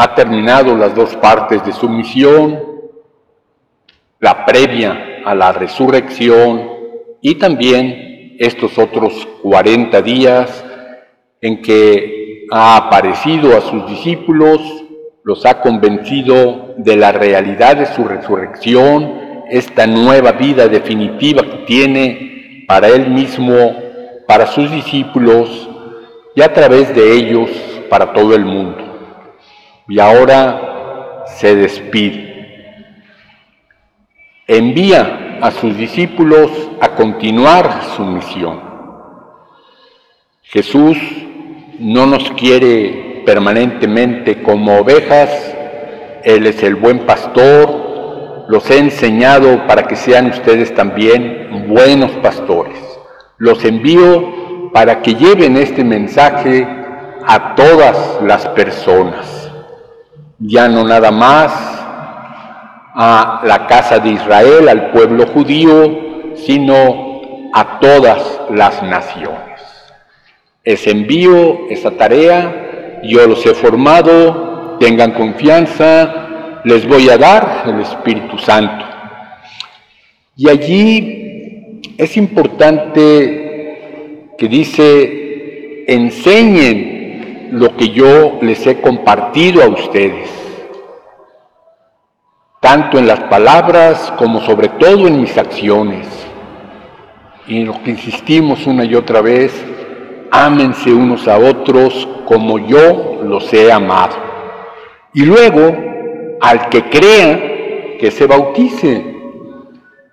ha terminado las dos partes de su misión, la previa a la resurrección y también estos otros 40 días en que ha aparecido a sus discípulos, los ha convencido de la realidad de su resurrección, esta nueva vida definitiva que tiene para él mismo, para sus discípulos y a través de ellos para todo el mundo y ahora se despide. Envía a sus discípulos a continuar su misión. Jesús no nos quiere permanentemente como ovejas, Él es el buen pastor, los he enseñado para que sean ustedes también buenos pastores. Los envío para que lleven este mensaje a todas las personas ya no nada más a la casa de Israel, al pueblo judío, sino a todas las naciones. Ese envío, esa tarea, yo los he formado, tengan confianza, les voy a dar el Espíritu Santo. Y allí es importante que dice, enseñen lo que yo les he compartido a ustedes, tanto en las palabras como sobre todo en mis acciones. Y en lo que insistimos una y otra vez, ámense unos a otros como yo los he amado. Y luego, al que crea, que se bautice.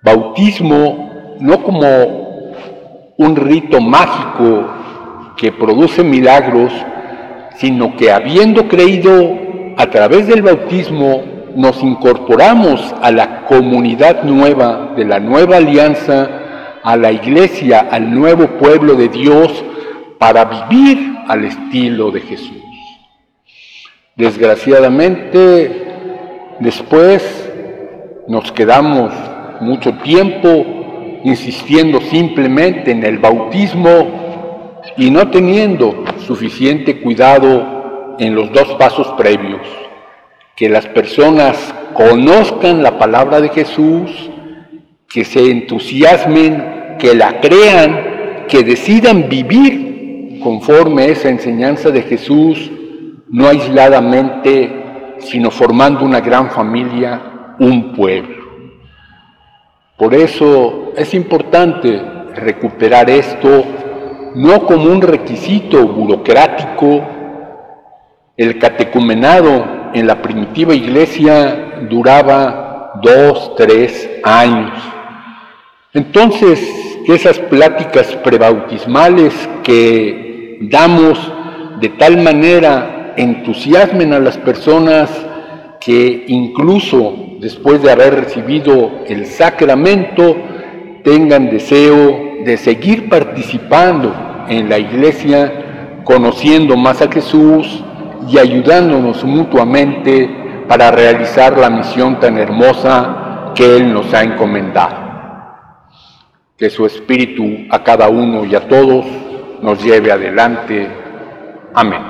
Bautismo no como un rito mágico que produce milagros, sino que habiendo creído a través del bautismo, nos incorporamos a la comunidad nueva de la nueva alianza, a la iglesia, al nuevo pueblo de Dios, para vivir al estilo de Jesús. Desgraciadamente, después nos quedamos mucho tiempo insistiendo simplemente en el bautismo y no teniendo suficiente cuidado en los dos pasos previos, que las personas conozcan la palabra de Jesús, que se entusiasmen, que la crean, que decidan vivir conforme a esa enseñanza de Jesús, no aisladamente, sino formando una gran familia, un pueblo. Por eso es importante recuperar esto no como un requisito burocrático, el catecumenado en la primitiva iglesia duraba dos, tres años. Entonces, esas pláticas prebautismales que damos de tal manera entusiasmen a las personas que incluso después de haber recibido el sacramento tengan deseo de seguir participando en la iglesia, conociendo más a Jesús y ayudándonos mutuamente para realizar la misión tan hermosa que Él nos ha encomendado. Que su Espíritu a cada uno y a todos nos lleve adelante. Amén.